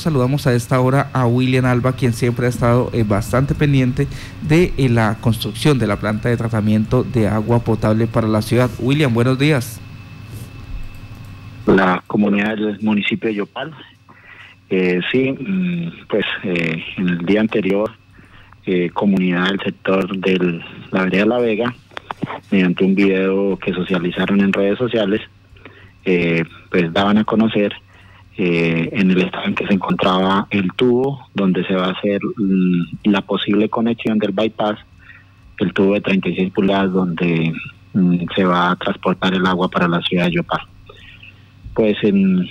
Saludamos a esta hora a William Alba, quien siempre ha estado eh, bastante pendiente de eh, la construcción de la planta de tratamiento de agua potable para la ciudad. William, buenos días. La comunidad del municipio de Yopal. Eh, sí, mm, pues en el día anterior, comunidad del sector de la vereda La Vega, mediante un video que socializaron en redes sociales, pues daban a conocer eh, en el estado en que se encontraba el tubo donde se va a hacer la posible conexión del bypass, el tubo de 36 pulgadas donde mm, se va a transportar el agua para la ciudad de Yopal. Pues en,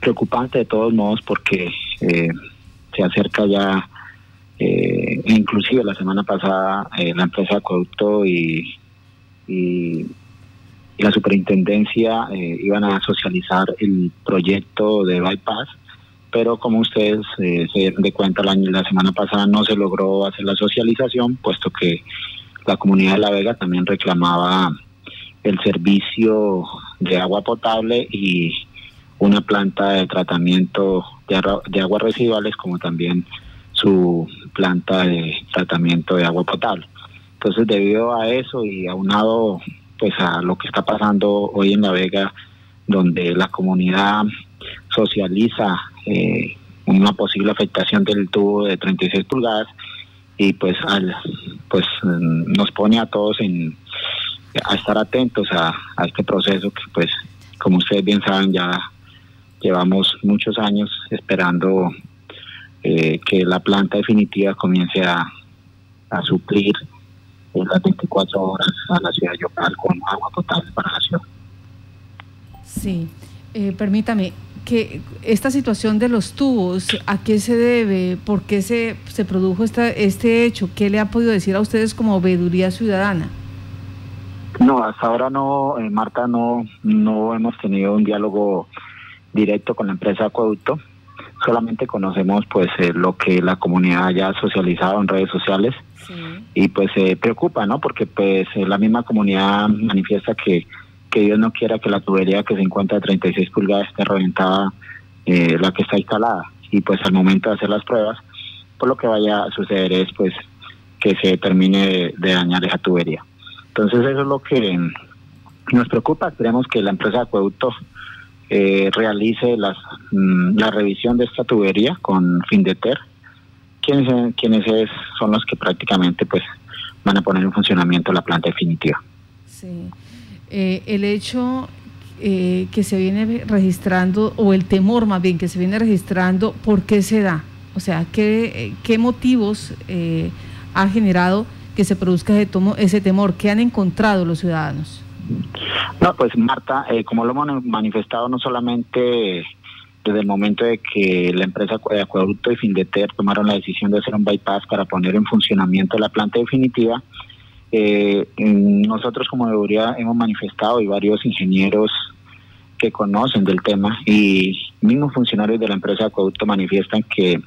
preocupante de todos modos porque eh, se acerca ya, eh, e inclusive la semana pasada la empresa Acueducto y, y la superintendencia eh, iban a socializar el proyecto de bypass, pero como ustedes eh, se dieron de cuenta la, la semana pasada no se logró hacer la socialización, puesto que la comunidad de La Vega también reclamaba el servicio de agua potable y una planta de tratamiento de, de aguas residuales como también su planta de tratamiento de agua potable. Entonces, debido a eso y aunado pues a lo que está pasando hoy en La Vega, donde la comunidad socializa eh, una posible afectación del tubo de 36 pulgadas y pues al, pues nos pone a todos en a estar atentos a, este proceso que pues como ustedes bien saben ya llevamos muchos años esperando eh, que la planta definitiva comience a, a suplir en las 24 horas a la ciudad de Yopal con agua potable para la ciudad. Sí, eh, permítame, que esta situación de los tubos, ¿a qué se debe? ¿Por qué se, se produjo esta, este hecho? ¿Qué le ha podido decir a ustedes como veeduría ciudadana? No, hasta ahora no, eh, Marta, no, no hemos tenido un diálogo directo con la empresa Acueducto. Solamente conocemos pues eh, lo que la comunidad ya ha socializado en redes sociales y pues se preocupa, ¿no? Porque pues eh, la misma comunidad manifiesta que, que Dios no quiera que la tubería que se encuentra de 36 pulgadas esté reventada, eh, la que está instalada. Y pues al momento de hacer las pruebas, pues lo que vaya a suceder es pues que se termine de, dañar esa tubería. Entonces eso es lo que nos preocupa. Esperemos que la empresa de acueducto eh, realice las, mm, la revisión de esta tubería con fin de ter quienes, quienes son los que prácticamente pues van a poner en funcionamiento la planta definitiva. Sí. Eh, el hecho eh, que se viene registrando, o el temor más bien que se viene registrando, ¿por qué se da? O sea, ¿qué, qué motivos eh, ha generado que se produzca ese, tomo, ese temor? ¿Qué han encontrado los ciudadanos? No, pues Marta, como lo hemos manifestado no solamente desde el momento de que la empresa Acueducto y Findeter tomaron la decisión de hacer un bypass para poner en funcionamiento la planta definitiva, eh, nosotros como debería hemos manifestado y varios ingenieros que conocen del tema y mismos funcionarios de la empresa Acueducto manifiestan que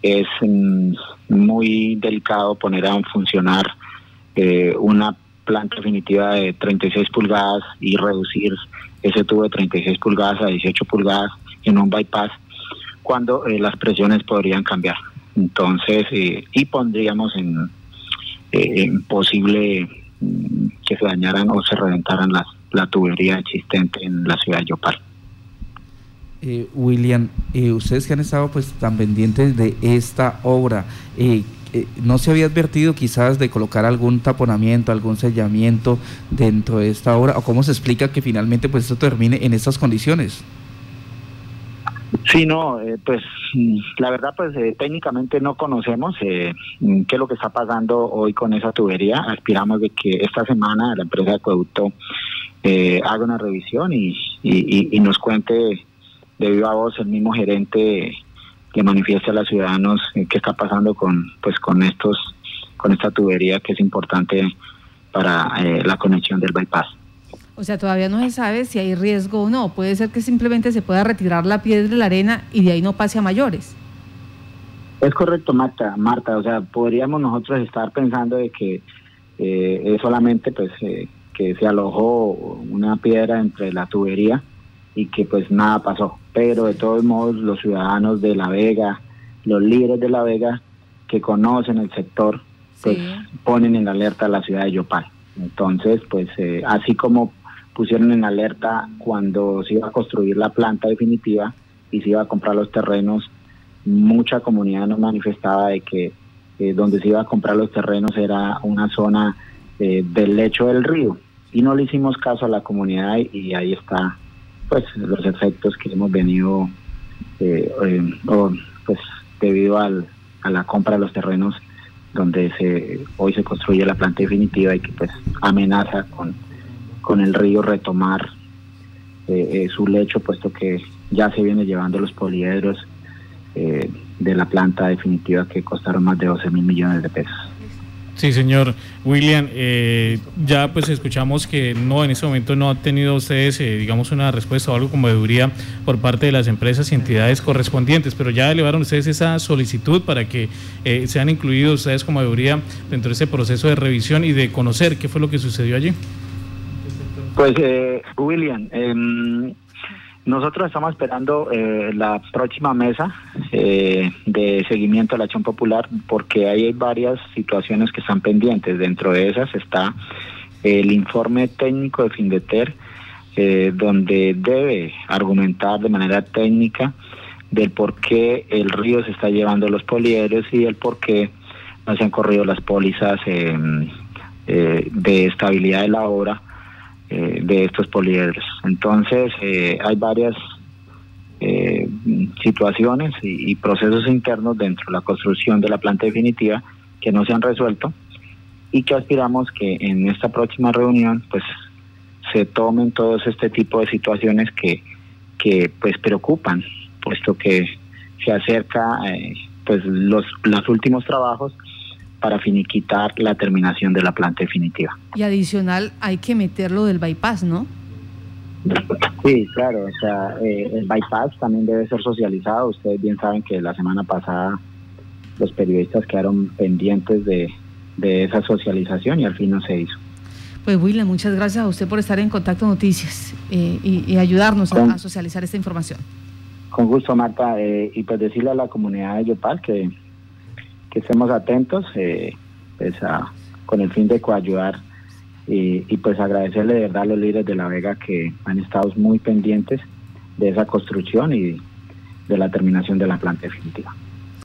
es mm, muy delicado poner a funcionar eh, una planta definitiva de 36 pulgadas y reducir ese tubo de 36 pulgadas a 18 pulgadas en un bypass cuando eh, las presiones podrían cambiar. Entonces, eh, y pondríamos en, eh, posible mm, que se dañaran o se reventaran las, la tubería existente en la ciudad de Yopal. William, ustedes que han estado pues tan pendientes de esta obra, ¿no se había advertido quizás de colocar algún taponamiento, algún sellamiento dentro de esta obra? ¿O cómo se explica que finalmente pues esto termine en estas condiciones? Sí, no, eh, pues la verdad, pues eh, técnicamente no conocemos eh, qué es lo que está pasando hoy con esa tubería. Aspiramos de que esta semana la empresa de acueducto haga una revisión y, y, nos cuente de viva voz el mismo gerente que manifieste a los ciudadanos qué está pasando con, pues, con estos, con esta tubería que es importante para la conexión del bypass. O sea, todavía no se sabe si hay riesgo o no. Puede ser que simplemente se pueda retirar la piedra de la arena y de ahí no pase a mayores. Es correcto, Marta. Marta, o sea, podríamos nosotros estar pensando de que eh, es solamente pues eh, que se alojó una piedra entre la tubería y que pues nada pasó. Pero de todos modos los ciudadanos de La Vega, los líderes de La Vega que conocen el sector, pues ponen en alerta a la ciudad de Yopal. Entonces, pues eh, así como pusieron en alerta cuando se iba a construir la planta definitiva y se iba a comprar los terrenos, mucha comunidad nos manifestaba de que eh, donde se iba a comprar los terrenos era una zona eh, del lecho del río y no le hicimos caso a la comunidad y, ahí está pues los efectos que hemos venido eh, pues debido al, a la compra de los terrenos donde se hoy se construye la planta definitiva y que pues amenaza con, con el río retomar su lecho puesto que ya se viene llevando los poliedros eh, de la planta definitiva que costaron más de 12 mil millones de pesos. Sí, señor William, eh, ya pues escuchamos que no, en este momento no han tenido ustedes, eh, digamos, una respuesta o algo como debería por parte de las empresas y entidades correspondientes, pero ya elevaron ustedes esa solicitud para que sean incluidos ustedes como debería dentro de ese proceso de revisión y de conocer qué fue lo que sucedió allí. Pues, William, em, nosotros estamos esperando eh, la próxima mesa eh, de seguimiento a la acción popular porque hay varias situaciones que están pendientes. Dentro de esas está el informe técnico de Findeter, eh, donde debe argumentar de manera técnica del por qué el río se está llevando los poliedros y el por qué no se han corrido las pólizas de estabilidad de la obra eh, de estos poliedros. Entonces, eh, hay varias eh, situaciones y, procesos internos dentro de la construcción de la planta definitiva que no se han resuelto y que aspiramos que en esta próxima reunión pues se tomen todos este tipo de situaciones que, que pues preocupan, puesto que se acerca pues los, los últimos trabajos para finiquitar la terminación de la planta definitiva. Y adicional hay que meterlo del bypass, ¿no? Sí, claro, o sea, eh, el bypass también debe ser socializado. Ustedes bien saben que la semana pasada los periodistas quedaron pendientes de, esa socialización y al fin no se hizo. Pues William, muchas gracias a usted por estar en Contacto Noticias eh, y, ayudarnos a, socializar esta información. Con gusto, Marta, eh, y pues decirle a la comunidad de Yopal que que estemos atentos eh, pues con el fin de coayudar y, y pues agradecerle de verdad a los líderes de La Vega que han estado muy pendientes de esa construcción y de la terminación de la planta definitiva.